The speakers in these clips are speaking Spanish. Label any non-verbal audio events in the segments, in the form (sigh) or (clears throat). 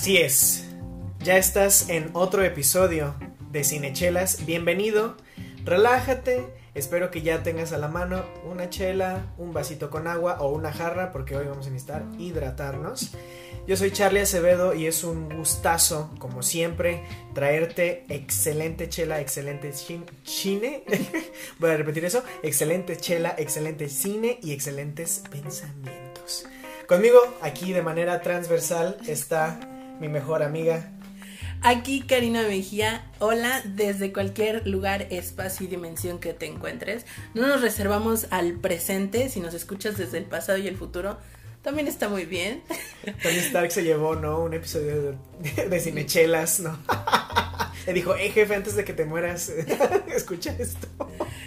Así es. Ya estás en otro episodio de Cinechelas. Bienvenido. Relájate. Espero que ya tengas a la mano una chela, un vasito con agua o una jarra porque hoy vamos a necesitar hidratarnos. Yo soy Charlie Acevedo y es un gustazo, como siempre, traerte excelente chela, excelente chin- chine. (laughs) Voy a repetir eso. Excelente chela, excelente cine y excelentes pensamientos. Conmigo, aquí de manera transversal, está mi mejor amiga. Aquí Karina Mejía, hola desde cualquier lugar, espacio y dimensión que te encuentres. No nos reservamos al presente, si nos escuchas desde el pasado y el futuro, también está muy bien. (laughs) Tony Stark se llevó, ¿no? Un episodio de, de Cinechelas, ¿no? (laughs) Le dijo, hey jefe, antes de que te mueras, (laughs) escucha esto.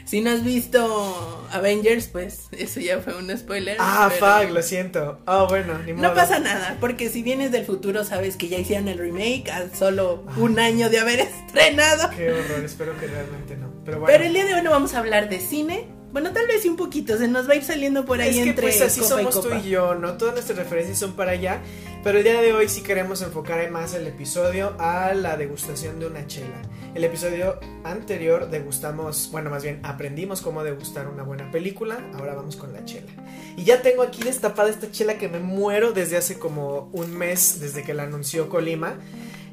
Si no has visto Avengers, pues eso ya fue un spoiler. Ah, pero fuck, lo siento. Ah, bueno, ni modo. No pasa nada, porque si vienes del futuro sabes que ya hicieron el remake a solo Ah. un año de haber (laughs) estrenado. Qué horror, espero que realmente no. Pero bueno. Pero el día de hoy no vamos a hablar de cine. Bueno, tal vez sí un poquito, se nos va a ir saliendo por ahí es que entre pues así copa y somos tú copa. y yo, ¿no? Todas nuestras referencias son para allá. Pero el día de hoy sí queremos enfocar más el episodio a la degustación de una chela. El episodio anterior degustamos, bueno, más bien aprendimos cómo degustar una buena película. Ahora vamos con la chela. Y ya tengo aquí destapada esta chela que me muero desde hace como un mes, desde que la anunció Colima.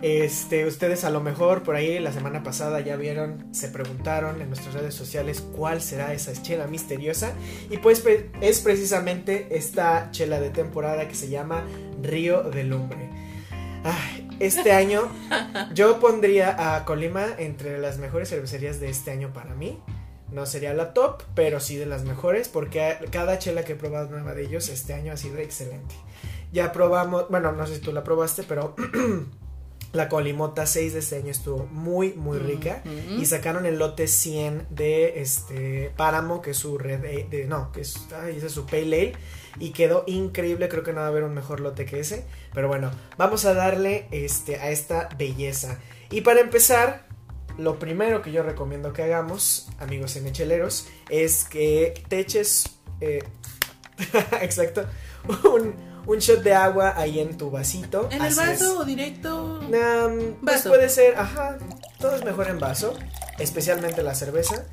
Este, ustedes a lo mejor por ahí la semana pasada ya vieron, se preguntaron en nuestras redes sociales cuál será esa chela misteriosa. Y pues es precisamente esta chela de temporada que se llama Río de Lumbre. Ay, este año (laughs) yo pondría a Colima entre las mejores cervecerías de este año para mí. No sería la top, pero sí de las mejores porque cada chela que he probado nueva de ellos este año ha sido excelente. Ya probamos, bueno, no sé si tú la probaste, pero (clears throat) la Colimota 6 de este año estuvo muy, muy rica. Ujú. Y sacaron el lote 100 de este Páramo, que es su red, de, de- no, que es, ay, ese es su Pale Ale. Y quedó increíble, creo que no va a haber un mejor lote que ese. Pero bueno, vamos a darle este, a esta belleza. Y para empezar, lo primero que yo recomiendo que hagamos, amigos semecheleros, es que te eches, eh, (laughs) exacto, un, un shot de agua ahí en tu vasito. ¿En el vaso o directo? Um, pues Vaso. puede ser, ajá, todo es mejor en vaso, especialmente la cerveza.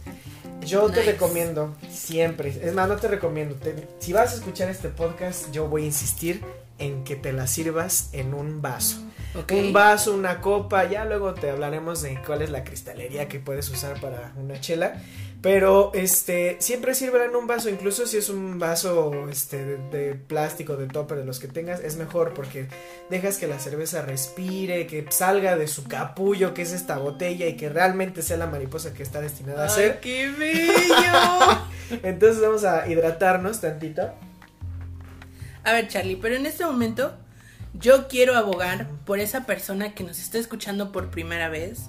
Yo te recomiendo siempre, es más, no te recomiendo, te- si vas a escuchar este podcast, yo voy a insistir en que te la sirvas en un vaso. Ok. Un vaso, una copa, ya luego te hablaremos de cuál es la cristalería que puedes usar para una chela. Pero este, siempre sirve en un vaso, incluso si es un vaso este, de, de plástico, de topper, de los que tengas, es mejor porque dejas que la cerveza respire, que salga de su capullo, que es esta botella, y que realmente sea la mariposa que está destinada a ¡Ay, ser. qué bello! (laughs) Entonces vamos a hidratarnos tantito. A ver, Charlie, pero en este momento yo quiero abogar por esa persona que nos está escuchando por primera vez,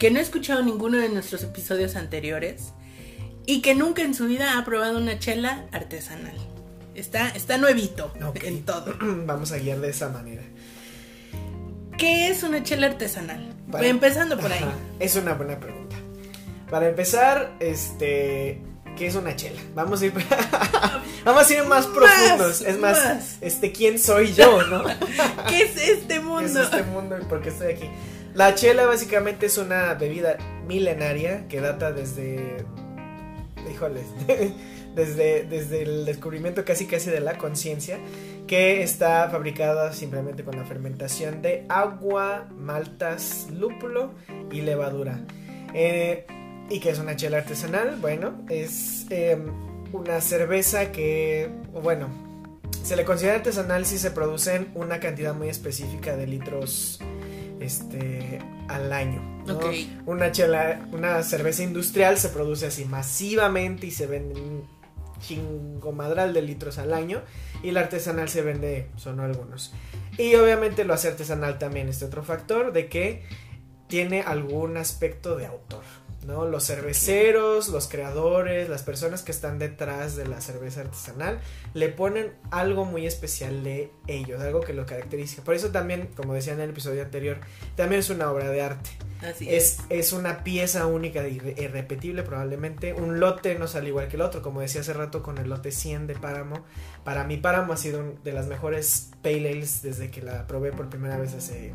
que no ha escuchado ninguno de nuestros episodios anteriores y que nunca en su vida ha probado una chela artesanal. Está, está nuevito en todo. (clears throat) vamos a guiar de esa manera. ¿Qué es una chela artesanal? Para- Empezando por ahí. Es una buena pregunta. Para empezar, este, ¿qué es una chela? Vamos a ir, (laughs) vamos a ir más profundos. Es más, más. este, ¿quién soy yo, no? (laughs) ¿Qué es este ¿Qué es mundo? este mundo y por qué estoy aquí? La chela básicamente es una bebida milenaria que data desde, híjoles, (laughs) desde, desde el descubrimiento casi casi de la conciencia, que está fabricada simplemente con la fermentación de agua, maltas, lúpulo y levadura. Eh, ¿Y qué es una chela artesanal? Bueno, es eh, una cerveza que, bueno, se le considera artesanal si se producen una cantidad muy específica de litros este al año. ¿no? Ok. Una chela, una cerveza industrial se produce así masivamente y se vende en chingomadral de litros al año y la artesanal se vende solo algunos. Y obviamente lo hace artesanal también este otro factor de que tiene algún aspecto de autor. ¿No? Los cerveceros, los creadores, las personas que están detrás de la cerveza artesanal le ponen algo muy especial de ellos, algo que lo caracteriza. Por eso también, como decía en el episodio anterior, también es una obra de arte. Así es, es una pieza única e irrepetible probablemente. Un lote no sale igual que el otro, como decía hace rato con el lote 100 de Páramo. Para mí Páramo ha sido una de las mejores pale ales desde que la probé por primera vez hace,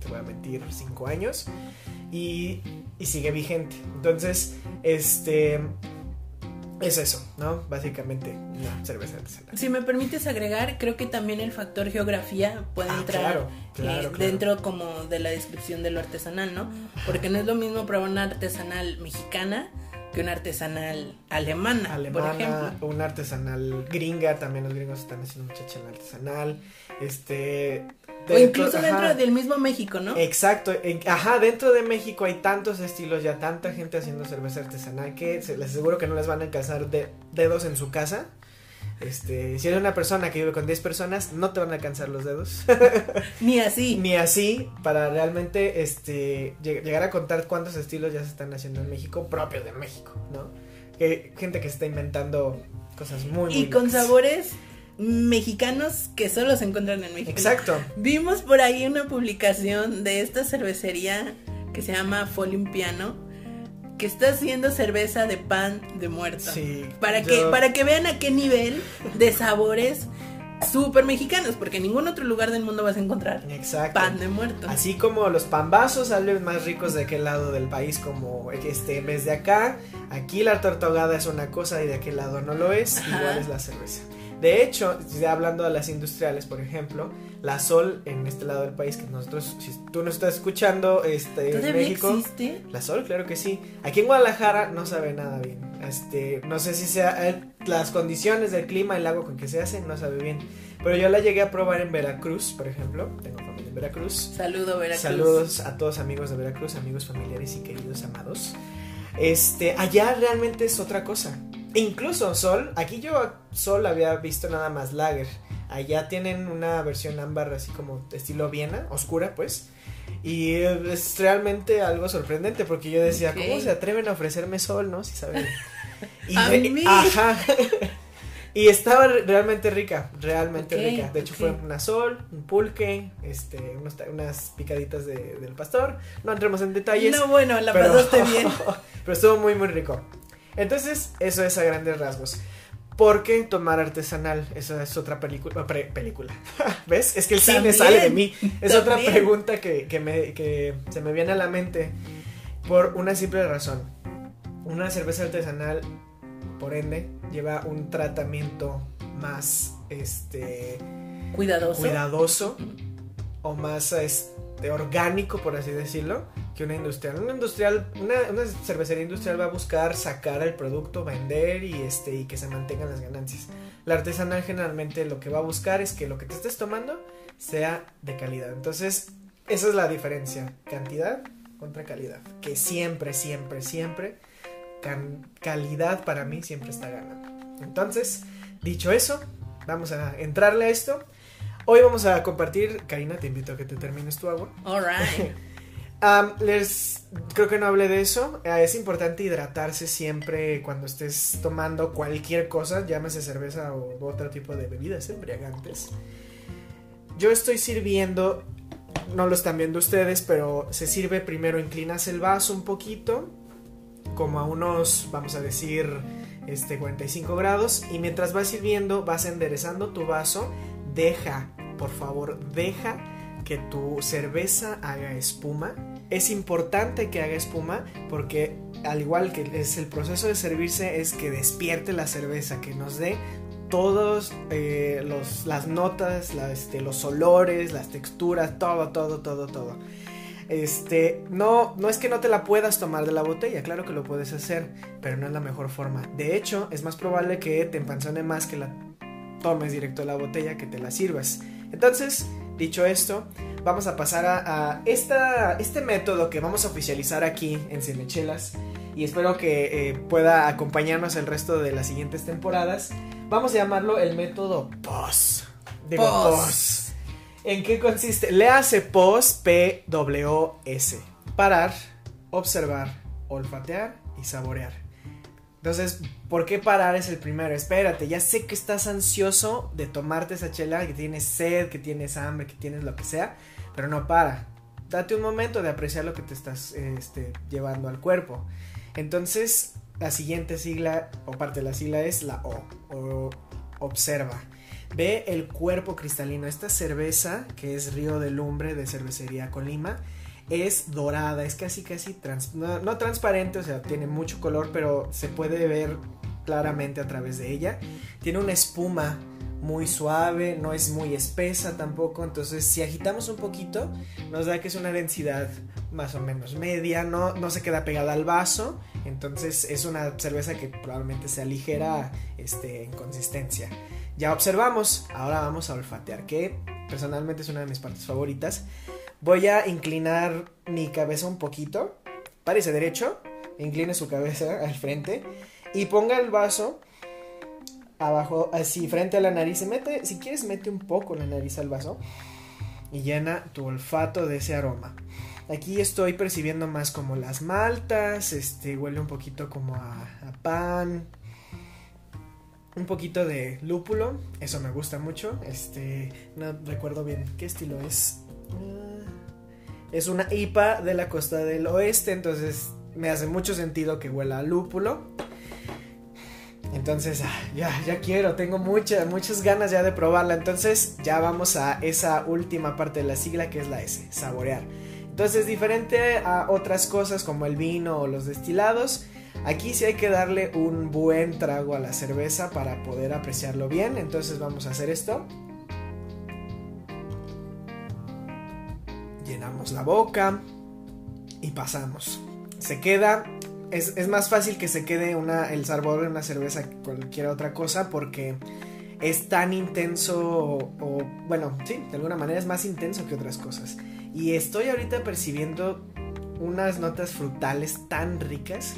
te voy a mentir, 5 años. Y, y sigue vigente. Entonces, este es eso, ¿no? Básicamente una cerveza artesanal. Si me permites agregar, creo que también el factor geografía puede Ah, entrar claro, eh, claro. dentro como de la descripción de lo artesanal, ¿no? Porque no es lo mismo probar una artesanal mexicana que una artesanal alemana, por ejemplo. una artesanal gringa, también los gringos están haciendo mucha chela artesanal. Este. O incluso ajá. dentro del mismo México, ¿no? Exacto, en- ajá, dentro de México hay tantos estilos, ya tanta gente haciendo cerveza artesanal que se, les aseguro que no les van a alcanzar de, dedos en su casa. Este, si eres una persona que vive con 10 personas, no te van a alcanzar los dedos. (laughs) Ni así. Ni así para realmente este lleg- llegar a contar cuántos estilos ya se están haciendo en México propios de México, ¿no? Que gente que se está inventando cosas muy muy y con locas. sabores mexicanos que solo se encuentran en México. Exacto. Vimos por ahí una publicación de esta cervecería que se llama Folium Piano que está haciendo cerveza de pan de muerto. Sí. Para yo- que para que vean a qué nivel de sabores súper mexicanos, porque en ningún otro lugar del mundo vas a encontrar Exacto. pan de muerto. Así como los pambazos salen más ricos de aquel lado del país como este vez de acá, aquí la torta ahogada es una cosa y de aquel lado no lo es, Ajá. igual es la cerveza. De hecho, ya hablando de las industriales, por ejemplo, la Sol en este lado del país que nosotros, si tú nos estás escuchando, este, en ¿Todavía México, existe? la Sol, claro que sí. Aquí en Guadalajara no sabe nada bien. Este, no sé si sea eh, las condiciones del clima, el agua con que se hace, no sabe bien. Pero yo la llegué a probar en Veracruz, por ejemplo. Tengo familia en Veracruz. Saludo Veracruz. Saludos a todos amigos de Veracruz, amigos familiares y queridos amados. Este, allá realmente es otra cosa. E incluso Sol, aquí yo Sol había visto nada más Lager. Allá tienen una versión ámbar así como estilo Viena, oscura pues. Y es realmente algo sorprendente porque yo decía. ¿cómo se atreven a ofrecerme Sol, no? Si saben. (laughs) Y A mí. Ajá. (laughs) Y estaba re- realmente rica, realmente rica. De hecho fue una sol, un pulque, este, unos unas picaditas de- del pastor. No entremos en detalles. No, bueno, la pero, pasaste bien. (laughs) pero estuvo muy muy rico. Entonces, eso es a grandes rasgos. ¿Por qué tomar artesanal? Esa es otra película. (laughs) ¿Ves? Es que el cine sale de mí. Es otra pregunta que, que me, que se me viene a la mente por una simple razón. Una cerveza artesanal, por ende, lleva un tratamiento más este Cuidadoso. cuidadoso o más este, orgánico, por así decirlo, que una industrial. Una industrial, una, una cervecería industrial va a buscar sacar el producto, vender y este y que se mantengan las ganancias. La artesanal generalmente lo que va a buscar es que lo que te estés tomando sea de calidad. Entonces, esa es la diferencia, cantidad contra calidad, que siempre, siempre, siempre calidad para mí siempre está ganando. Entonces, dicho eso, vamos a entrarle a esto. Hoy vamos a compartir, Karina, te invito a que te termines tu agua. Alright. (laughs) Les creo que no hablé de eso. Eh, es importante hidratarse siempre cuando estés tomando cualquier cosa, llámese cerveza o otro tipo de bebidas embriagantes. Yo estoy sirviendo, no lo están viendo ustedes, pero se sirve primero, inclinas el vaso un poquito, como a unos, vamos a decir, este 45 grados, y mientras vas sirviendo, vas enderezando tu vaso, deja, por favor, deja que tu cerveza haga espuma. Es importante que haga espuma porque al igual que es el proceso de servirse es que despierte la cerveza, que nos dé todos eh, las notas, este, los olores, las texturas, todo, todo, todo, todo. Este, no, no es que no te la puedas tomar de la botella, claro que lo puedes hacer, pero no es la mejor forma. De hecho, es más probable que te empanzone más que la tomes directo de la botella que te la sirvas. Entonces, dicho esto, vamos a pasar a, a esta, este método que vamos a oficializar aquí en Cinechelas, y espero que eh, pueda acompañarnos el resto de las siguientes temporadas. Vamos a llamarlo el método POS. Digo, Pos. POS. ¿En qué consiste? Le hace POS, P-W-S. Parar, observar, olfatear y saborear. Entonces, ¿por qué parar es el primero? Espérate, ya sé que estás ansioso de tomarte esa chela, que tienes sed, que tienes hambre, que tienes lo que sea, pero no para. Date un momento de apreciar lo que te estás este, llevando al cuerpo. Entonces, la siguiente sigla o parte de la sigla es la O, o observa. Ve el cuerpo cristalino. Esta cerveza, que es Río de Lumbre de Cervecería Colima, es dorada, es casi casi trans- no, transparente, o sea, tiene mucho color, pero se puede ver claramente a través de ella. Tiene una espuma muy suave, no es muy espesa tampoco, entonces si agitamos un poquito, nos da que es una densidad más o menos media, no, no se queda pegada al vaso, entonces es una cerveza que probablemente sea ligera este, en consistencia. Ya observamos, ahora vamos a olfatear, que personalmente es una de mis partes favoritas. Voy a inclinar mi cabeza un poquito, párese derecho, incline su cabeza (laughs) al frente y ponga el vaso abajo, así frente a la nariz. Mete, si quieres, mete un poco la nariz al vaso y llena tu olfato de ese aroma. Aquí estoy percibiendo más como las maltas, este huele un poquito como a, a pan, un poquito de lúpulo, eso me gusta mucho. Este, no recuerdo bien qué estilo es. Es una IPA de la costa del oeste, entonces me hace mucho sentido que huela a lúpulo. Entonces, ah, ya, ya quiero, tengo muchas, muchas ganas ya de probarla. Entonces, ya vamos a esa última parte de la sigla que es la S, saborear. Entonces, diferente a otras cosas como el vino o los destilados, aquí sí hay que darle un buen trago a la cerveza para poder apreciarlo bien. Entonces, vamos a hacer esto. Llenamos la boca y pasamos. Se queda es, es, más fácil que se quede una, el sabor de una cerveza que cualquier otra cosa porque es tan intenso o, bueno, sí, de alguna manera es más intenso que otras cosas. Y estoy ahorita percibiendo unas notas frutales tan ricas.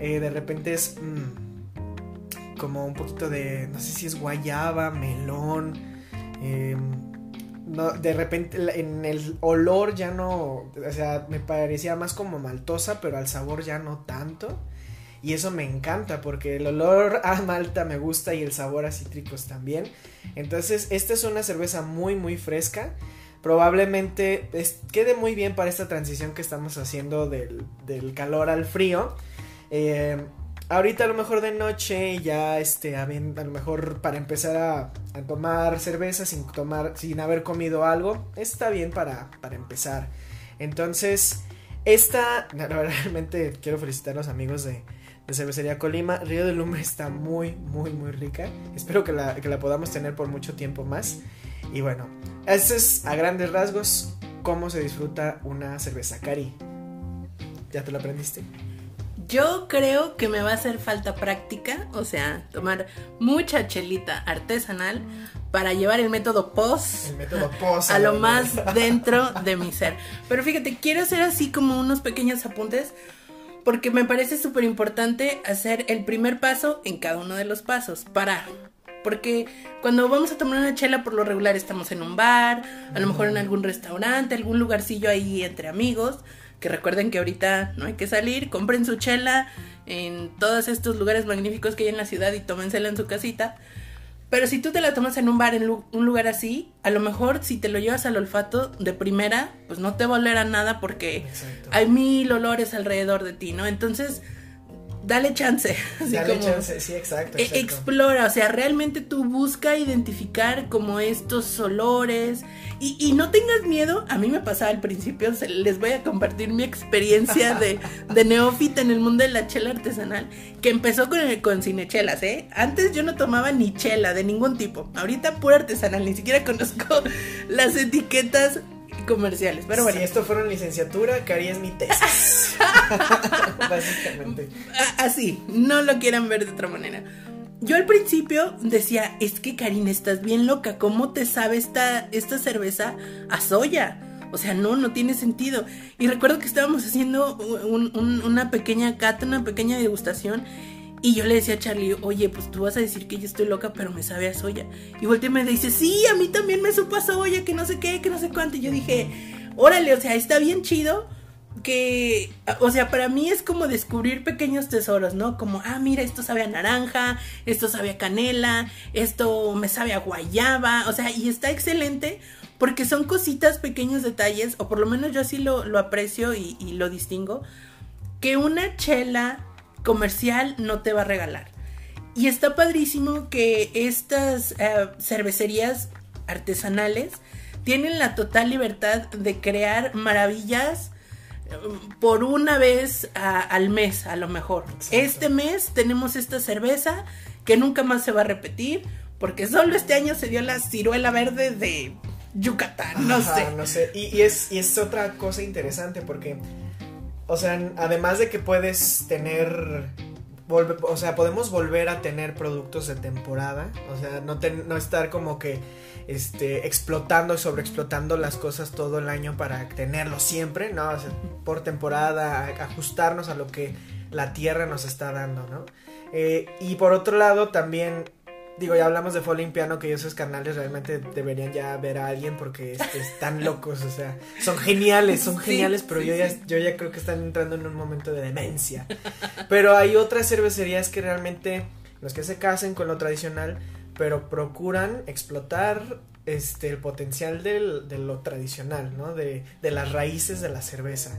Eh, de repente es mmm, como un poquito de, no sé si es guayaba, melón. Eh, de repente en el olor ya no, o sea, me parecía más como maltosa, pero al sabor ya no tanto. Y eso me encanta porque el olor a malta me gusta y el sabor a cítricos también. Entonces, esta es una cerveza muy, muy fresca. Probablemente quede muy bien para esta transición que estamos haciendo del, del calor al frío. Eh, ahorita a lo mejor de noche ya este a, lo mejor para empezar a, tomar cerveza sin tomar sin haber comido algo está bien para, para empezar. Entonces esta (laughs) realmente quiero felicitar a los amigos de, de cervecería Colima. Río de Lumbre está muy muy muy rica. Espero que la, que la podamos tener por mucho tiempo más. Y bueno este es a grandes rasgos cómo se disfruta una cerveza. Cari ya te lo aprendiste yo creo que me va a hacer falta práctica, o sea, tomar mucha chelita artesanal para llevar el método POS, el método POS a lo más dentro de mi ser. Pero fíjate, quiero hacer así como unos pequeños apuntes porque me parece súper importante hacer el primer paso en cada uno de los pasos, parar. Porque cuando vamos a tomar una chela por lo regular estamos en un bar, a lo mejor en algún restaurante, algún lugarcillo ahí entre amigos que recuerden que ahorita no hay que salir, compren su chela en todos estos lugares magníficos que hay en la ciudad y tómensela en su casita. Pero si tú te la tomas en un bar, en un lugar así, a lo mejor si te lo llevas al olfato de primera, pues no te va a oler a nada porque Exacto. hay mil olores alrededor de ti, ¿no? Entonces, dale chance. (laughs) Así dale como, chance, sí, exacto, exacto. Explora, o sea, realmente tú busca identificar como estos olores y, y, no tengas miedo. A mí me pasaba al principio, les voy a compartir mi experiencia de, (laughs) de, neófita en el mundo de la chela artesanal, que empezó con, el, con cinechelas, ¿eh? Antes yo no tomaba ni chela de ningún tipo, ahorita pura artesanal, ni siquiera conozco (laughs) las etiquetas comerciales. Pero bueno. Si esto fuera una licenciatura, Cari es mi tesis. (laughs) Básicamente. Así, no lo quieran ver de otra manera. Yo al principio decía, es que Karina, estás bien loca, ¿cómo te sabe esta, esta cerveza a soya? O sea, no, no tiene sentido. Y recuerdo que estábamos haciendo un- un- una pequeña cata, una pequeña degustación. Y yo le decía a Charlie, oye, pues tú vas a decir que yo estoy loca, pero me sabe a soya. Y voltea y me dice, sí, a mí también me supo a soya, que no sé qué, que no sé cuánto. Y yo dije, órale, o sea, está bien chido que, o sea, para mí es como descubrir pequeños tesoros, ¿no? Como, ah, mira, esto sabe a naranja, esto sabe a canela, esto me sabe a guayaba, o sea, y está excelente porque son cositas, pequeños detalles, o por lo menos yo así lo, lo aprecio y lo distingo, que una chela comercial no te va a regalar. Y está padrísimo que estas eh, cervecerías artesanales tienen la total libertad de crear maravillas eh, por una vez a- al mes, a lo mejor. Exacto. Este mes tenemos esta cerveza que nunca más se va a repetir, porque solo este año se dio la ciruela verde de Yucatán, no Ajá, sé. No sé. Y, y es, y es otra cosa interesante porque, o sea, además de que puedes tener, o sea, podemos volver a tener productos de temporada, o sea, no, estar como que este, explotando y sobreexplotando las cosas todo el año para tenerlo siempre, ¿no? Por temporada, ajustarnos a lo que la tierra nos está dando, ¿no? Eh, y por otro lado, también Digo, ya hablamos de Falling Piano, que esos canales realmente deberían ya ver a alguien porque están (laughs) locos, o sea, son geniales, son Sí, geniales, pero sí, yo, ya, sí. yo ya creo que están entrando en un momento de demencia. Pero hay otras cervecerías que realmente, los que se casen con lo tradicional, pero procuran explotar este, el potencial del, de lo tradicional, ¿no? De, de las raíces de la cerveza.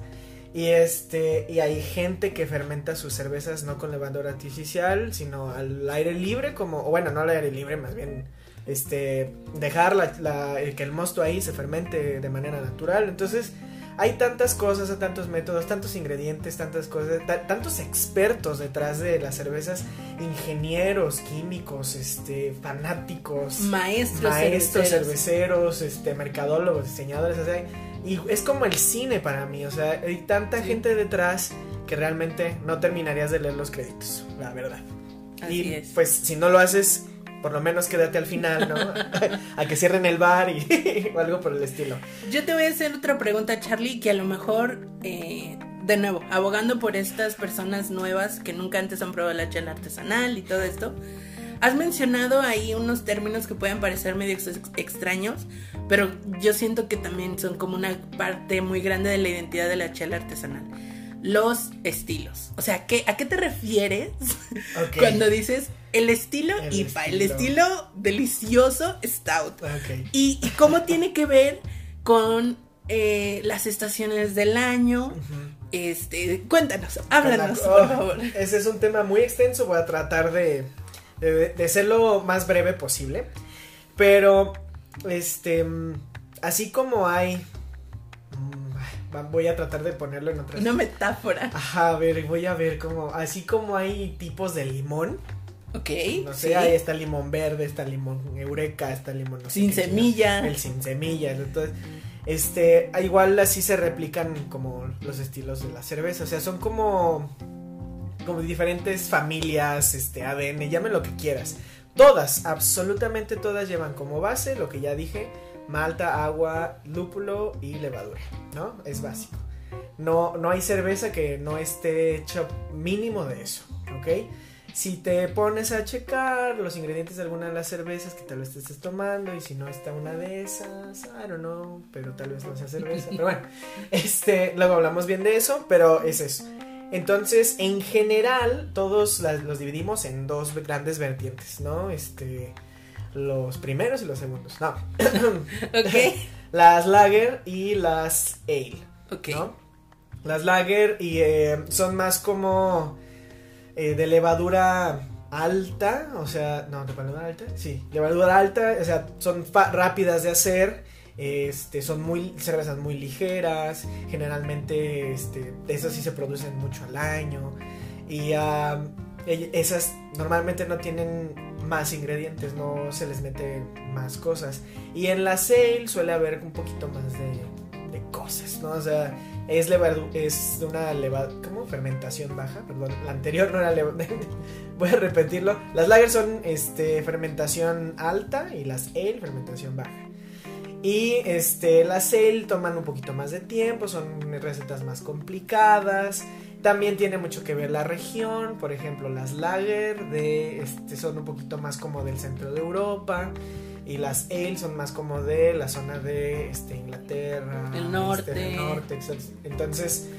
Y este, y hay gente que fermenta sus cervezas no con levadura artificial, sino al aire libre, como, o bueno, no al aire libre, más bien, este, dejar la, la- el que el mosto ahí se fermente de manera natural. Entonces, hay tantas cosas, hay tantos métodos, tantos ingredientes, tantas cosas, ta- tantos expertos detrás de las cervezas, ingenieros, químicos, este, fanáticos, Maestros, maestros, cerveceros. cerveceros, este, mercadólogos, diseñadores, o sea, y es como el cine para mí, o sea, hay tanta Sí. gente detrás que realmente no terminarías de leer los créditos, la verdad. Así y es. pues si no lo haces, por lo menos quédate al final, ¿no? (laughs) a que cierren el bar y (laughs) o algo por el estilo. Yo te voy a hacer otra pregunta, Charlie, que a lo mejor, eh, de nuevo, abogando por estas personas nuevas que nunca antes han probado la chela artesanal y todo esto, has mencionado ahí unos términos que pueden parecer medio ex- extraños, pero yo siento que también son como una parte muy grande de la identidad de la chela artesanal. Los estilos. O sea, ¿qué, ¿a qué te refieres (laughs) cuando dices el estilo El IPA, el estilo. delicioso stout? ¿Y, y cómo tiene que ver con eh, las estaciones del año? Este, cuéntanos, háblanos, Oh, por favor. Ese es un tema muy extenso, voy a tratar de, de, de ser lo más breve posible. Pero, este, así como hay... mm, Voy a tratar de ponerlo en otras... Una metáfora. Ajá, a ver, voy a ver cómo... Así como hay tipos de limón. Ok. No sé, sí. ahí está limón verde, está limón eureka, está limón... no sé Sin qué semilla. El sin semillas, entonces... Este, igual así se replican como los estilos de la cerveza, o sea, son como como diferentes familias, este, ADN, llame lo que quieras. Todas, absolutamente todas llevan como base lo que ya dije, malta, agua, lúpulo y levadura, ¿no? Es básico. No, no hay cerveza que no esté hecho mínimo de eso, ¿ok? Si te pones a checar los ingredientes de alguna de las cervezas que tal vez te estés tomando y si no está una de esas, I don't know, pero tal vez no sea cerveza, pero bueno, (laughs) este, luego hablamos bien de eso, pero es eso. Entonces, en general, todos las- los dividimos en dos grandes vertientes, ¿no? Este, los primeros y los segundos. No. (laughs) Ok. (laughs) las lager y las ale, Ok. ¿no? Las lager y eh, son más como eh, de levadura alta, o sea, no, de levadura alta, sí, levadura alta, o sea, son rápidas de hacer, este, son muy cervezas muy ligeras, generalmente, este, esas sí se producen mucho al año y ell- esas normalmente no tienen más ingredientes, no se les mete más cosas y en la sale suele haber un poquito más de, cosas, ¿no? O sea, es levadu una levadura, ¿cómo? Fermentación baja, perdón, la anterior no era levadura, (laughs) voy a repetirlo, las lager son este, fermentación alta y las ale fermentación baja. Y este, las ale toman un poquito más de tiempo, son recetas más complicadas. También tiene mucho que ver la región, por ejemplo, las lager de este son un poquito más como del centro de Europa y las ale son más como de la zona de este, Inglaterra, El este, norte. exacto. Entonces,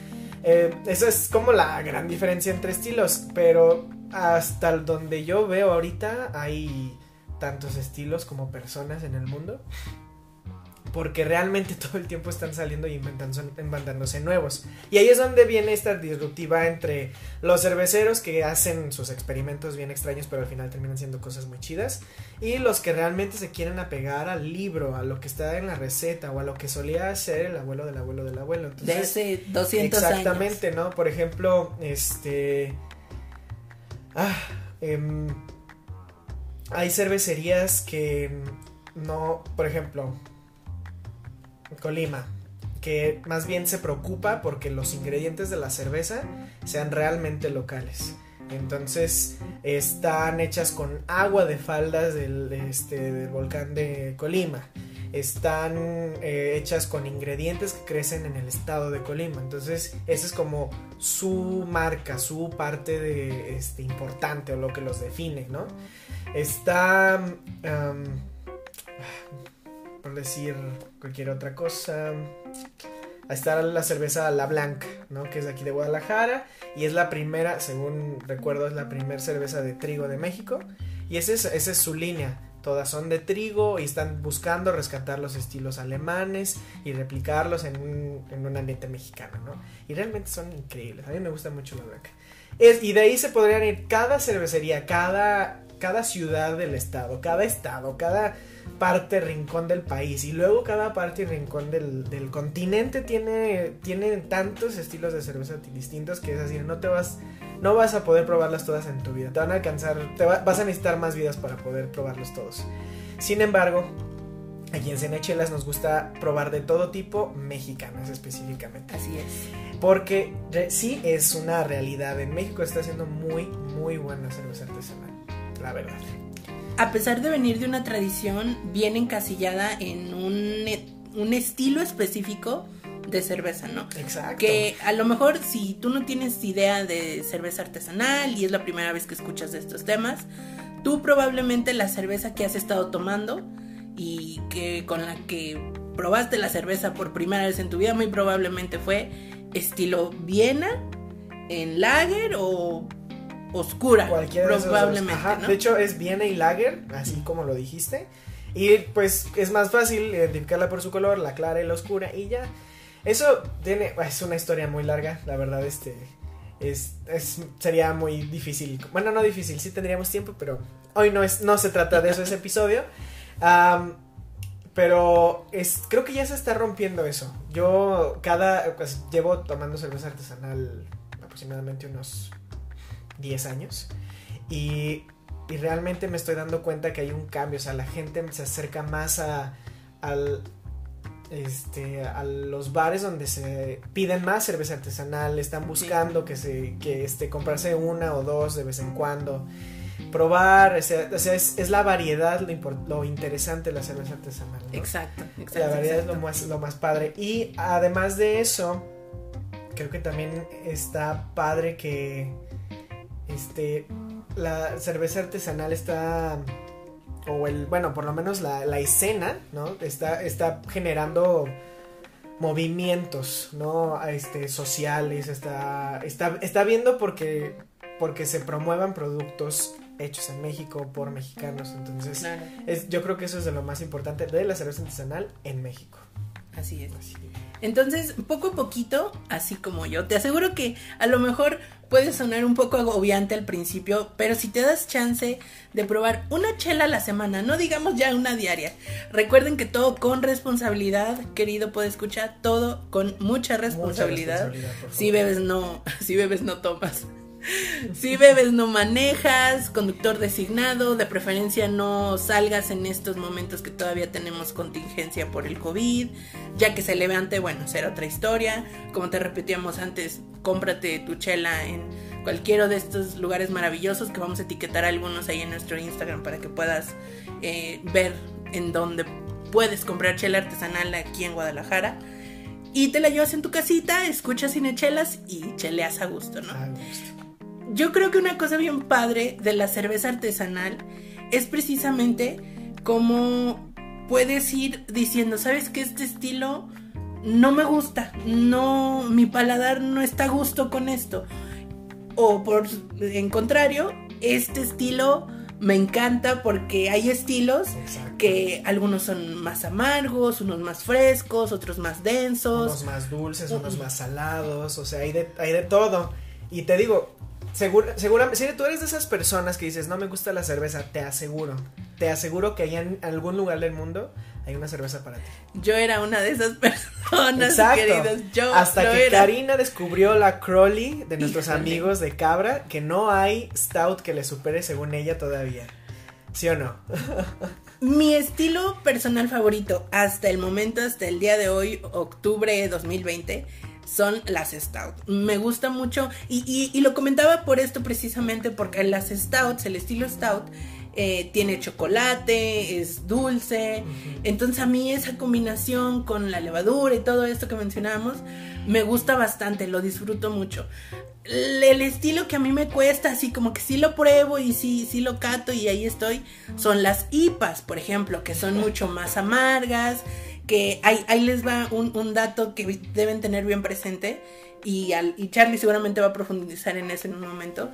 eh, esa es como la gran diferencia entre estilos, pero hasta donde yo veo ahorita hay tantos estilos como personas en el mundo. Porque realmente (laughs) todo el tiempo están saliendo y inventándose nuevos. Y ahí es donde viene esta disruptiva entre los cerveceros que hacen sus experimentos bien extraños, pero al final terminan siendo cosas muy chidas. Y los que realmente se quieren apegar al libro, a lo que está en la receta o a lo que solía hacer el abuelo del abuelo del abuelo. De Entonces, hace 200 Exactamente, ¿no? Por ejemplo, este. Ah, em, hay cervecerías que no, por ejemplo, Colima, que más bien se preocupa porque los ingredientes de la cerveza sean realmente locales. Entonces están hechas con agua de faldas del, este, del volcán de Colima. Están eh, hechas con ingredientes que crecen en el estado de Colima. Entonces esa es como su marca, su parte de este, importante o lo que los define, ¿no? Está, decir cualquier otra cosa, está la cerveza La Blanca, ¿no? Que es de aquí de Guadalajara y es la primera, según recuerdo, es la primera cerveza de trigo de México y esa es, esa es su línea. Todas son de trigo y están buscando rescatar los estilos alemanes y replicarlos en un, en un ambiente mexicano, ¿no? Y realmente son increíbles. A mí me gusta mucho la blanca. Es, y de ahí se podrían ir cada cervecería, cada, cada ciudad del estado, cada estado, cada parte, rincón del país. Y luego cada parte y rincón del, del continente tiene, tiene tantos estilos de cerveza distintos que es así, no te vas, no vas a poder probarlas todas en tu vida. Te van a alcanzar, te va- vas a necesitar más vidas para poder probarlos todos. Sin embargo, aquí en Cenechelas nos gusta probar de todo tipo, mexicanas específicamente. Así es. Porque sí es una realidad. En México está haciendo muy, muy buena cerveza artesanal. La verdad. A pesar de venir de una tradición bien encasillada en un, e- un estilo específico de cerveza, ¿no? Exacto. Que a lo mejor si tú no tienes idea de cerveza artesanal y es la primera vez que escuchas de estos temas, tú probablemente la cerveza que has estado tomando y que con la que probaste la cerveza por primera vez en tu vida muy probablemente fue estilo Viena en lager o oscura Cualquiera de esos probablemente, ¿no? De hecho, es Viena y Lager, así como lo dijiste. Y pues es más fácil identificarla por su color, la clara y la oscura. Y ya. Eso tiene. Es una historia muy larga, la verdad, este. Es, es- sería muy difícil. Bueno, no difícil, sí tendríamos tiempo, pero hoy no, es, no se trata de eso ese episodio. (laughs) Pero es, creo que ya se está rompiendo eso. Yo cada. Pues, llevo tomando cerveza artesanal aproximadamente unos 10 años. Y, y realmente me estoy dando cuenta que hay un cambio. O sea, la gente se acerca más a, al, este, a los bares donde se piden más cerveza artesanal. Están buscando que, se, que este, comprarse una o dos de vez en cuando. Probar, o sea, o sea, es, es la variedad lo, impor- lo interesante de la cerveza artesanal. ¿no? Exacto, exacto. La variedad es lo más, lo más padre. Y además de eso, creo que también está padre que este la cerveza artesanal está o el bueno por lo menos la, la escena no está está generando movimientos no este sociales está está está viendo porque porque se promuevan productos hechos en México por mexicanos entonces Claro, es, yo creo que eso es de lo más importante de la cerveza artesanal en México. así es. Así. Entonces, poco a poquito, así como yo, te aseguro que a lo mejor puede sonar un poco agobiante al principio, pero si te das chance de probar una chela a la semana, no digamos ya una diaria, recuerden que todo con responsabilidad, querido puede escuchar, todo con mucha responsabilidad. responsabilidad, por favor. si bebes no, (laughs) si bebes no tomas. Si bebes no manejas, conductor designado, de preferencia no salgas en estos momentos que todavía tenemos contingencia por el COVID, ya que se levante, bueno, será otra historia. Como te repetíamos antes, cómprate tu chela en cualquiera de estos lugares maravillosos que vamos a etiquetar algunos ahí en nuestro Instagram para que puedas eh, ver en dónde puedes comprar chela artesanal aquí en Guadalajara. Y te la llevas en tu casita, escuchas cinechelas y cheleas a gusto, ¿no? Yo creo que una cosa bien padre de la cerveza artesanal es precisamente cómo puedes ir diciendo, ¿sabes que Este estilo no me gusta, no, mi paladar no está a gusto con esto. O por en contrario, este estilo me encanta porque hay estilos Exacto. que algunos son más amargos, unos más frescos, otros más densos. Unos más dulces, unos más salados, o sea, hay de, hay de todo. Y te digo, segura, seguramente, si tú eres de esas personas que dices, no me gusta la cerveza, te aseguro, te aseguro que allá en algún lugar del mundo hay una cerveza para ti. Yo era una de esas (laughs) personas, Exacto. queridos. Yo Hasta que era. Karina descubrió la Crowley de nuestros Híjole. amigos de Cabra, que no hay stout que le supere según ella todavía. ¿Sí o no? (laughs) Mi estilo personal favorito hasta el momento, hasta el día de hoy, octubre de 2020, son las Stout. Me gusta mucho y, y- y lo comentaba por esto precisamente porque las Stouts, el estilo Stout, eh, tiene chocolate, es dulce. Entonces a mí esa combinación con la levadura y todo esto que mencionábamos me gusta bastante, lo disfruto mucho. El, el estilo que a mí me cuesta, así como que sí lo pruebo y sí, sí lo cato y ahí estoy, son las IPAs, por ejemplo, que son mucho más amargas, que ahí, ahí les va un, un dato que deben tener bien presente y, al, y Charlie seguramente va a profundizar en eso en un momento.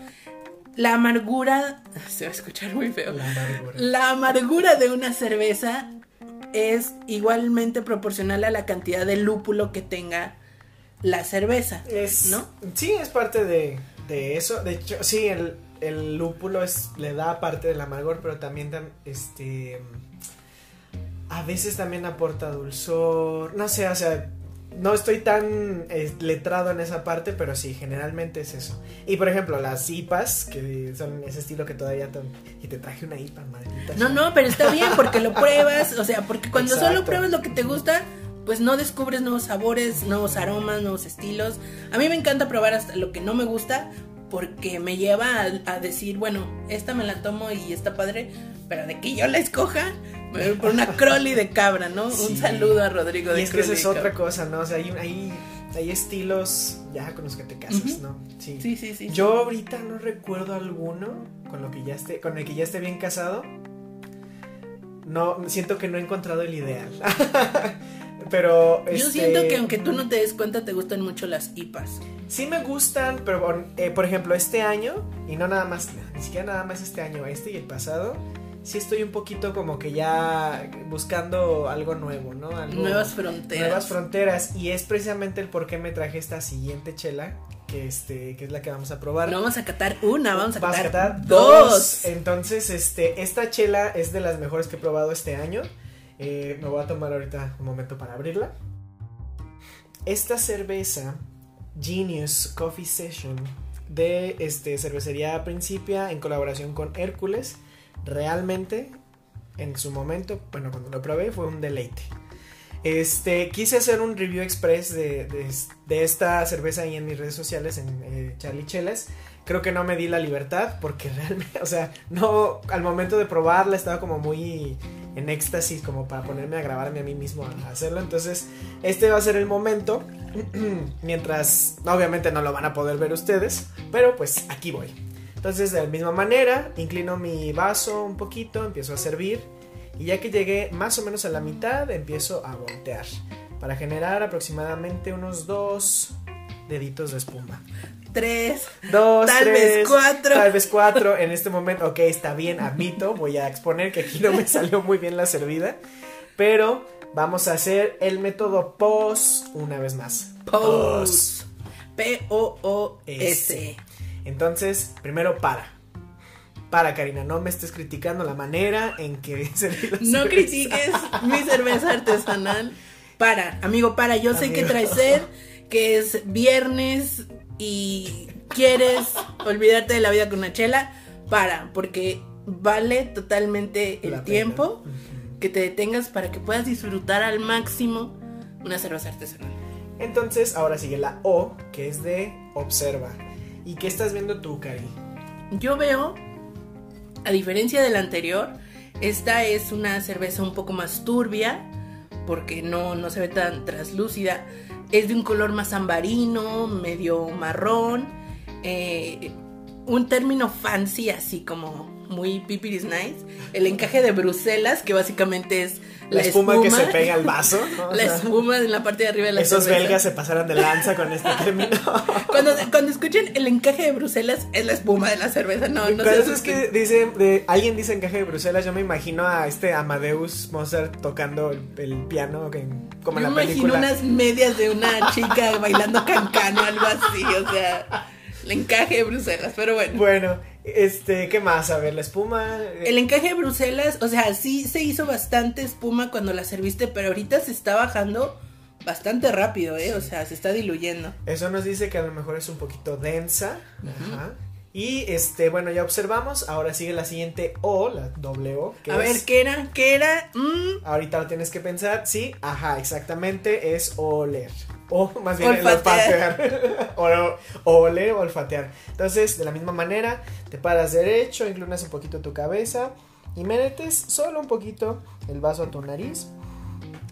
La amargura, (laughs) se va a escuchar muy feo. La amargura. La amargura de una cerveza es igualmente proporcional a la cantidad de lúpulo que tenga la cerveza, Es, ¿no? Sí, es parte de, de eso. De hecho, sí, el, el lúpulo es, le da parte del amargor, pero también tam- este a veces también aporta dulzor. No sé, o sea, no estoy tan eh, letrado en esa parte, pero sí, generalmente es eso. Y por ejemplo, las IPAs, que son ese estilo que todavía te, y te traje una IPA, maldita. No, no, pero está bien porque lo (laughs) pruebas, o sea, porque cuando Exacto. solo pruebas lo que te gusta, pues no descubres nuevos sabores, nuevos aromas, nuevos estilos. A mí me encanta probar hasta lo que no me gusta porque me lleva a, a decir, bueno, esta me la tomo y está padre, pero de que yo la escoja, (laughs) por una crolly de cabra, ¿no? Sí. Un saludo a Rodrigo de Y es que esa Crowley es otra cosa, ¿no? O sea, hay, hay, hay estilos ya con los que te casas, Ujú. ¿no? Sí. Sí, sí, sí. Yo ahorita no recuerdo alguno con lo que ya esté, con el que ya esté bien casado. No, siento que no he encontrado el ideal. (laughs) pero Yo este, siento que aunque tú no te des cuenta, te gustan mucho las IPAs. sí me gustan, pero eh, por ejemplo este año y no nada más, ni siquiera nada más este año, este y el pasado, sí estoy un poquito como que ya buscando algo nuevo, ¿no? Algo- Nuevas fronteras. Nuevas fronteras y es precisamente el por qué me traje esta siguiente chela que este que es la que vamos a probar. No vamos a catar una, vamos a Vas catar, dos. Entonces, este, esta chela es de las mejores que he probado este año. Eh, me voy a tomar ahorita un momento para abrirla. Esta cerveza, Genius Coffee Session, de este, cervecería Principia en colaboración con Hércules, realmente en su momento, bueno, cuando lo probé fue un deleite. Este, quise hacer un review express de, de- de esta cerveza ahí en mis redes sociales, en eh, Charlie Chelas. Creo que no me di la libertad porque (laughs) realmente, o sea, no, al momento de probarla estaba como muy en éxtasis como para ponerme a grabarme a mí mismo a hacerlo. Entonces, este va a ser el momento, (clears throat) mientras, obviamente no lo van a poder ver ustedes, pero pues aquí voy. Entonces, de la misma manera, inclino mi vaso un poquito, empiezo a servir. Y ya que llegué más o menos a la mitad, empiezo a voltear. Para generar aproximadamente unos dos deditos de espuma. Tres. Dos, Tal tres, vez cuatro. Tal vez cuatro. En este momento, ok, está bien, admito. Voy a exponer que aquí no me salió muy bien la servida. Pero vamos a hacer el método POS una vez más. Pose. P-O-O-S. Entonces, primero para. Para, Karina, no me estés criticando la manera en que (laughs) serví la No cerveza. critiques mi cerveza artesanal. Para, amigo, para. Yo sé que traes sed, que es viernes y quieres olvidarte de la vida con una chela. Para, porque vale totalmente el tiempo que te detengas para que puedas disfrutar al máximo una cerveza artesanal. Entonces, ahora sigue la O, que es de observa. ¿Y qué estás viendo tú, Cari? Yo veo, a diferencia del anterior, Esta es una cerveza un poco más turbia, porque no, no se ve tan translúcida. Es de un color más ambarino, medio marrón. eh, un término fancy, así como muy pipiris nice. El encaje de Bruselas, que básicamente es La, espuma, que se pega al vaso. ¿no? La espuma en la parte de arriba de la Esos cerveza. belgas se pasaron de lanza con este término. (laughs) Cuando, cuando escuchen el encaje de Bruselas, es la espuma de la cerveza. No, no Pero eso es que dice, de, alguien dice encaje de Bruselas, yo me imagino a este Amadeus Mozart tocando el, el piano que- como en Yo la me imagino película. unas medias de una chica bailando cancano, algo así, o sea, el encaje de Bruselas, pero bueno. Bueno, este, ¿qué más? A ver, la espuma. El encaje de Bruselas, o sea, sí se hizo bastante espuma cuando la serviste, pero ahorita se está bajando bastante rápido, ¿eh? O sea, se está diluyendo. Eso nos dice que a lo mejor es un poquito densa. Ajá. Y este, bueno, ya observamos. Ahora sigue la siguiente O, la doble O. Que A ver, ¿qué era? ¿Qué era? Mm, Ahorita lo tienes que pensar. Sí, ajá, exactamente. Es oler. O más bien el Olfatear. olfatear. (laughs) o, o oler o olfatear. Entonces, de la misma manera, te paras derecho, inclinas un poquito tu cabeza y metes solo un poquito el vaso a tu nariz.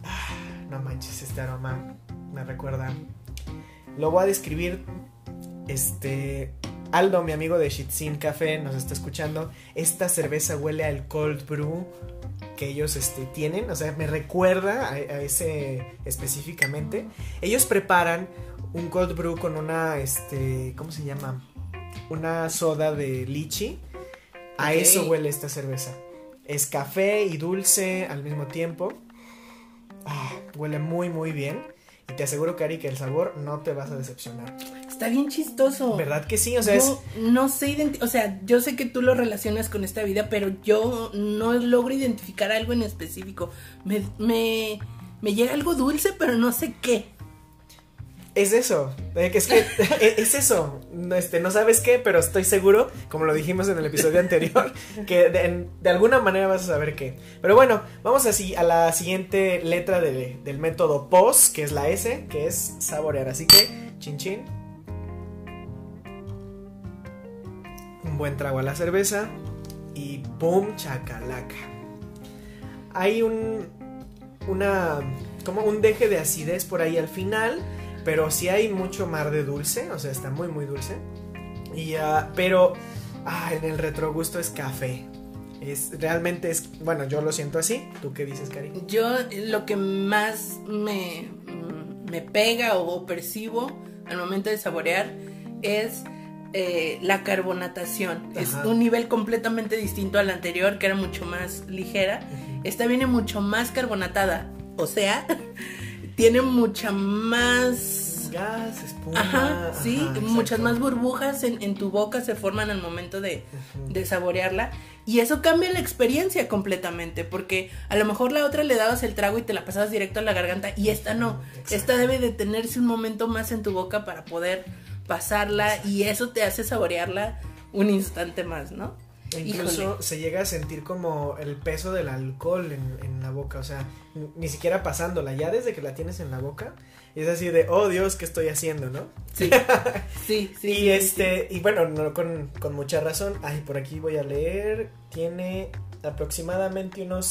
Ah, no manches, este aroma me recuerda. Lo voy a describir. Este. Aldo, mi amigo de Shitzin Café, nos está escuchando. Esta cerveza huele al cold brew que ellos este, tienen. O sea, me recuerda a, a ese específicamente. Ellos preparan un cold brew con una. Este. ¿Cómo se llama? Una soda de lichi. A eso huele esta cerveza. Es café y dulce al mismo tiempo. Ah, huele muy, muy bien. Y te aseguro, Cari, que el sabor no te vas a decepcionar. Está bien chistoso. ¿Verdad que sí? O sea, es. no sé o sea, yo sé que tú lo relacionas con esta vida, pero yo no logro identificar algo en específico. Me, me, me llega algo dulce, pero no sé qué. Es eso, eh, es que (laughs) eh, es eso, no, este, no sabes qué, pero estoy seguro, como lo dijimos en el episodio anterior, (laughs) que de, en- de alguna manera vas a saber qué. Pero bueno, vamos así a la siguiente letra de- del método POS, que es la S, que es saborear. Así que, chin chin. Buen trago a la cerveza y ¡pum! chacalaca. Hay un, una, como un deje de acidez por ahí al final. Pero sí hay mucho mar de dulce, o sea, está muy, muy dulce. Y, ah, pero ah, en el retrogusto es café. Es, realmente es, bueno, yo lo siento así. ¿Tú qué dices, Cari? Yo lo que más me, me pega o percibo al momento de saborear es eh, la carbonatación. Es un nivel completamente distinto al anterior, que era mucho más ligera. Esta viene mucho más carbonatada. O sea, (laughs) tiene mucha más... Gas, espuma. Ajá, sí, ajá, muchas más burbujas en, en tu boca se forman al momento de, de saborearla. Y eso cambia la experiencia completamente, porque a lo mejor la otra le dabas el trago y te la pasabas directo a la garganta y esta no. Esta debe de tenerse un momento más en tu boca para poder pasarla y eso te hace saborearla un instante más, ¿no? E Incluso Híjole. se llega a sentir como el peso del alcohol en, en la boca, o sea, ni siquiera pasándola, ya desde que la tienes en la boca, es así de, oh Dios, ¿qué estoy haciendo, no? Sí, (laughs) sí, sí. y sí, este, y bueno, no con, con mucha razón, ay, por aquí voy a leer, tiene aproximadamente unos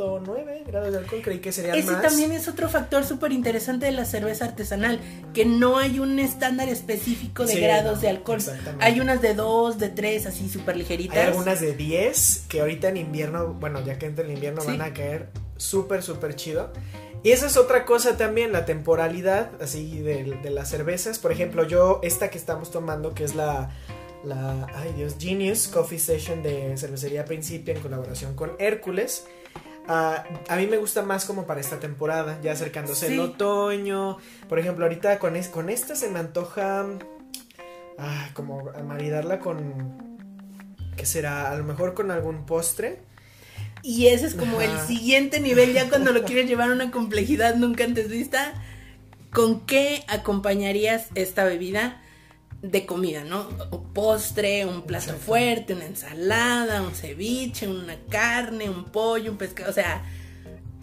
6.9 grados de alcohol, creí que serían Ese más. también es otro factor súper interesante de la cerveza artesanal, que no hay un estándar específico de Sí, grados no, de alcohol. Hay unas de 2, de 3, así súper ligeritas. Hay algunas de 10 que ahorita en invierno, bueno, ya que entra el invierno Sí. van a caer súper, súper chido. Y esa es otra cosa también, la temporalidad así de, de las cervezas. Por ejemplo, yo, esta que estamos tomando, que es la, la, ay Dios, Genius Coffee Session de Cervecería Principia en colaboración con Hércules. Ah, a mí me gusta más como para esta temporada, ya acercándose Sí. el otoño. Por ejemplo, ahorita con, es- con esta se me antoja ah, como maridarla con, ¿qué será? A lo mejor con algún postre. Y ese es como el siguiente nivel, ya cuando lo quieres llevar a una complejidad nunca antes vista. ¿Con qué acompañarías esta bebida de comida, no? Un postre, un plato Exacto. fuerte, una ensalada, un ceviche, una carne, un pollo, un pescado, o sea,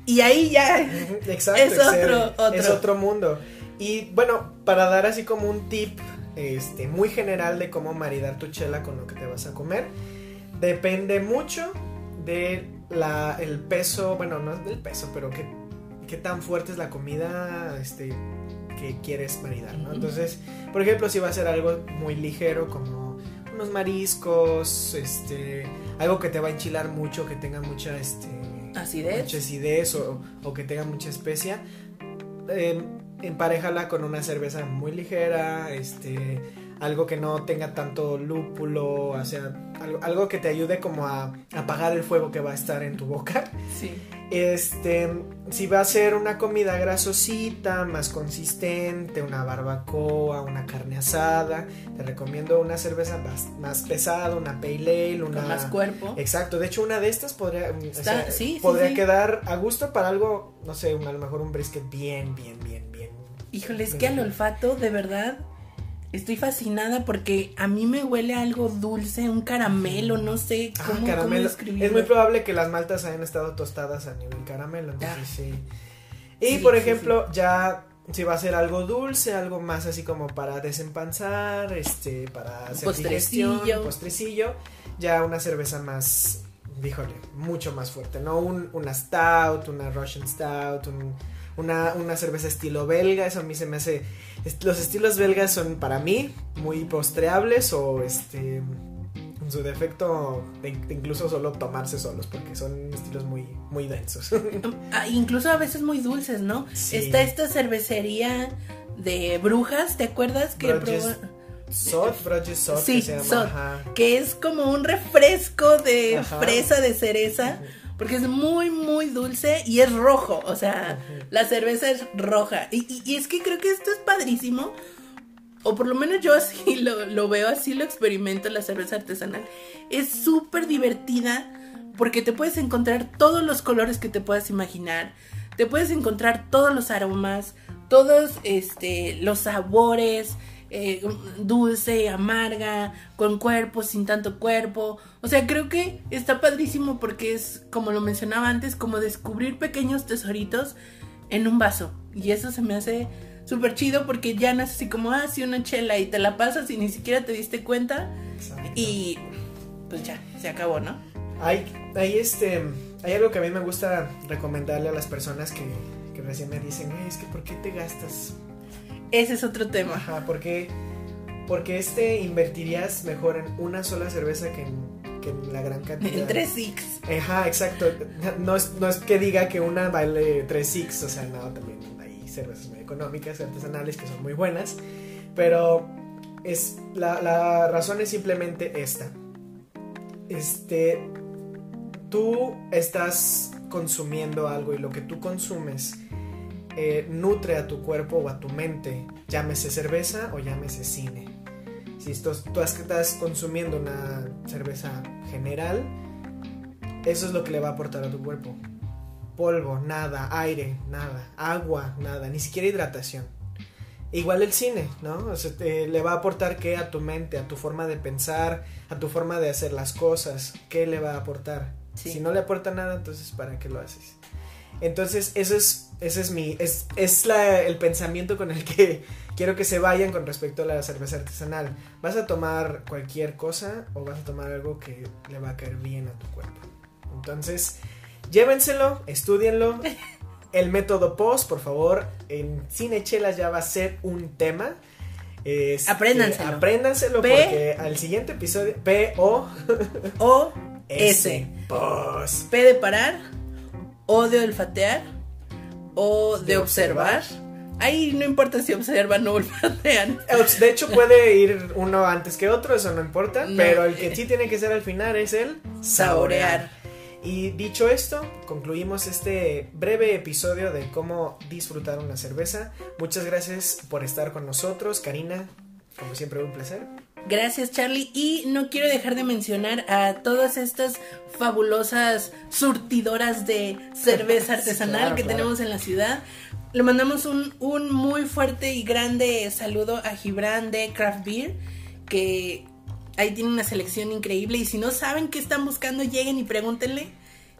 y ahí ya Exacto, Es otro. es otro mundo. Y bueno, para dar así como un tip este, muy general de cómo maridar tu chela con lo que te vas a comer, depende mucho de la, el peso, bueno, no es del peso, pero qué, qué tan fuerte es la comida este, que quieres maridar, ¿no? Entonces, por ejemplo, si va a ser algo muy ligero como unos mariscos, este, algo que te va a enchilar mucho, que tenga mucha, este, Acidez. mucha acidez o, o que tenga mucha especia, eh, emparejala con una cerveza muy ligera, este, algo que no tenga tanto lúpulo, o sea, algo, algo que te ayude como a apagar el fuego que va a estar en tu boca. Sí. Este, si va a ser una comida grasosita, más consistente, una barbacoa, una carne asada, te recomiendo una cerveza más, más pesada, una pale ale, una Con más cuerpo. Exacto, de hecho una de estas podría, o Está- sea, sí, podría sí. quedar a gusto para algo, no sé, a lo mejor un brisket bien, bien, bien, bien. Híjole, es que al olfato, de verdad, estoy fascinada porque a mí me huele a algo dulce, un caramelo, no sé Ah, cómo, cómo caramelo. describirlo. Es muy probable que las maltas hayan estado tostadas a nivel caramelo, entonces Ah. sí. Y Sí, por sí, ejemplo, ya si va a ser algo dulce, algo más así como para desempanzar, este, para hacer postrecillo. digestión, postrecillo, ya una cerveza más, díjole, mucho más fuerte, ¿no? Un, una stout, una Russian stout, un- una, una cerveza estilo belga, eso a mí se me hace, los estilos belgas son para mí muy postreables o este, en su defecto, de- de incluso solo tomarse solos, porque son estilos muy, muy densos. (laughs) Ah, incluso a veces muy dulces, ¿no? Sí. Está esta cervecería de brujas, ¿te acuerdas? Que, proba- Sod, Bruges Sod, Sí, que se llama, Sod. que es como un refresco de Ajá. fresa de cereza, porque es muy, muy dulce y es rojo, o sea, la cerveza es roja. Y, y- y es que creo que esto es padrísimo, o por lo menos yo así (laughs) lo, lo veo, así lo experimento la cerveza artesanal. Es súper divertida porque te puedes encontrar todos los colores que te puedas imaginar, te puedes encontrar todos los aromas, todos este, los sabores, eh, dulce, amarga, con cuerpo, sin tanto cuerpo. O sea, creo que está padrísimo porque es, como lo mencionaba antes, como descubrir pequeños tesoritos en un vaso. Y eso se me hace súper chido porque ya no es así como, ah, sí, una chela y te la pasas y ni siquiera te diste cuenta Exacto. y pues ya, se acabó, ¿no? Hay, hay este, hay algo que a mí me gusta recomendarle a las personas que, que recién me dicen, "Güey, es que ¿por qué te gastas? Ese es otro tema. Ajá, porque, porque este invertirías mejor en una sola cerveza que en, que en la gran cantidad. En 3 Six. Ajá, exacto. No es, no es que diga que una vale 3 six, o sea, no, también hay cervezas muy económicas, artesanales, que son muy buenas. Pero es la, la razón es simplemente esta. Este, tú estás consumiendo algo y lo que tú consumes eh, nutre a tu cuerpo o a tu mente, llámese cerveza o llámese cine. Si estos- tú estás consumiendo una cerveza general, eso es lo que le va a aportar a tu cuerpo. Polvo, nada, aire, nada, agua, nada, ni siquiera hidratación. Igual el cine, ¿no? O sea, te- le va a aportar qué a tu mente, a tu forma de pensar, a tu forma de hacer las cosas, qué le va a aportar. Sí. Si no le aporta nada, entonces ¿para qué lo haces? Entonces, eso es, ese es mi, es, es la- el pensamiento con el que (laughs) quiero que se vayan con respecto a la cerveza artesanal. ¿Vas a tomar cualquier cosa o vas a tomar algo que le va a caer bien a tu cuerpo? Entonces, llévenselo, estudienlo. (laughs) El método POS, por favor, en Cinechelas ya va a ser un tema. Este, Apréndanselo. Apréndanselo P- porque al siguiente episodio, P O O (laughs) S. S. POS. P de parar, O de olfatear, O de, De observar. Ahí no importa si observan o olfatean. De hecho, puede ir uno antes que otro, eso no importa. No. pero el que sí tiene que ser al final es el Saborear. Y dicho esto, concluimos este breve episodio de cómo disfrutar una cerveza. Muchas gracias por estar con nosotros, Karina. Como siempre, un placer. Gracias Charlie y no quiero dejar de mencionar a todas estas fabulosas surtidoras de cerveza (laughs) artesanal claro, que claro. tenemos en la ciudad. Le mandamos un, un muy fuerte y grande saludo a Gibran de Craft Beer que ahí tiene una selección increíble y si no saben qué están buscando lleguen y pregúntenle.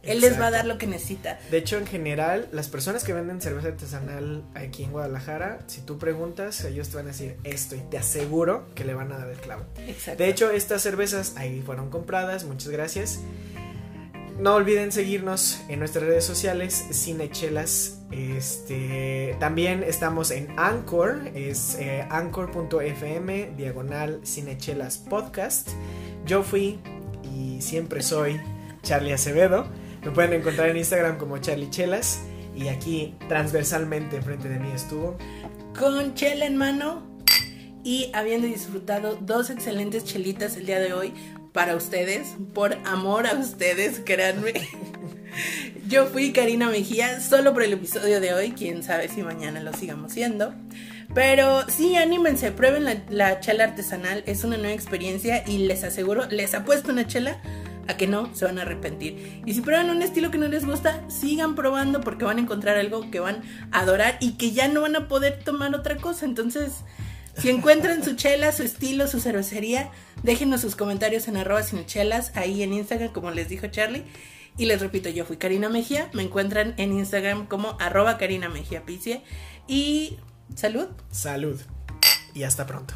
Él les va a dar lo que necesita. De hecho, en general, las personas que venden cerveza artesanal aquí en Guadalajara, si tú preguntas, ellos te van a decir esto y te aseguro que le van a dar el clavo. Exacto. De hecho, estas cervezas ahí fueron compradas, muchas gracias. no olviden seguirnos en nuestras redes sociales, Cinechelas. Este, también estamos en Anchor, es eh, anchor.fm, diagonal Cinechelas Podcast. Yo fui y siempre soy Charlie Acevedo. Me pueden encontrar en Instagram como Charlie Chelas. Y aquí, transversalmente, enfrente de mí estuvo. Con chela en mano y habiendo disfrutado dos excelentes chelitas el día de hoy para ustedes, por amor a ustedes, créanme. (laughs) Yo fui Karina Mejía solo por el episodio de hoy, quién sabe si mañana lo sigamos siendo. Pero sí, anímense, prueben la, la chela artesanal, es una nueva experiencia y les aseguro, les apuesto una chela a que no se van a arrepentir. Y si prueban un estilo que no les gusta, sigan probando porque van a encontrar algo que van a adorar y que ya no van a poder tomar otra cosa. Entonces, si encuentran su chela, su estilo, su cervecería, déjenos sus comentarios en arroba chelas ahí en Instagram, como les dijo Charlie. Y les repito, yo fui Karina Mejía, me encuentran en Instagram como arroba Karina Mejía Picie. Y salud. Salud. Y hasta pronto.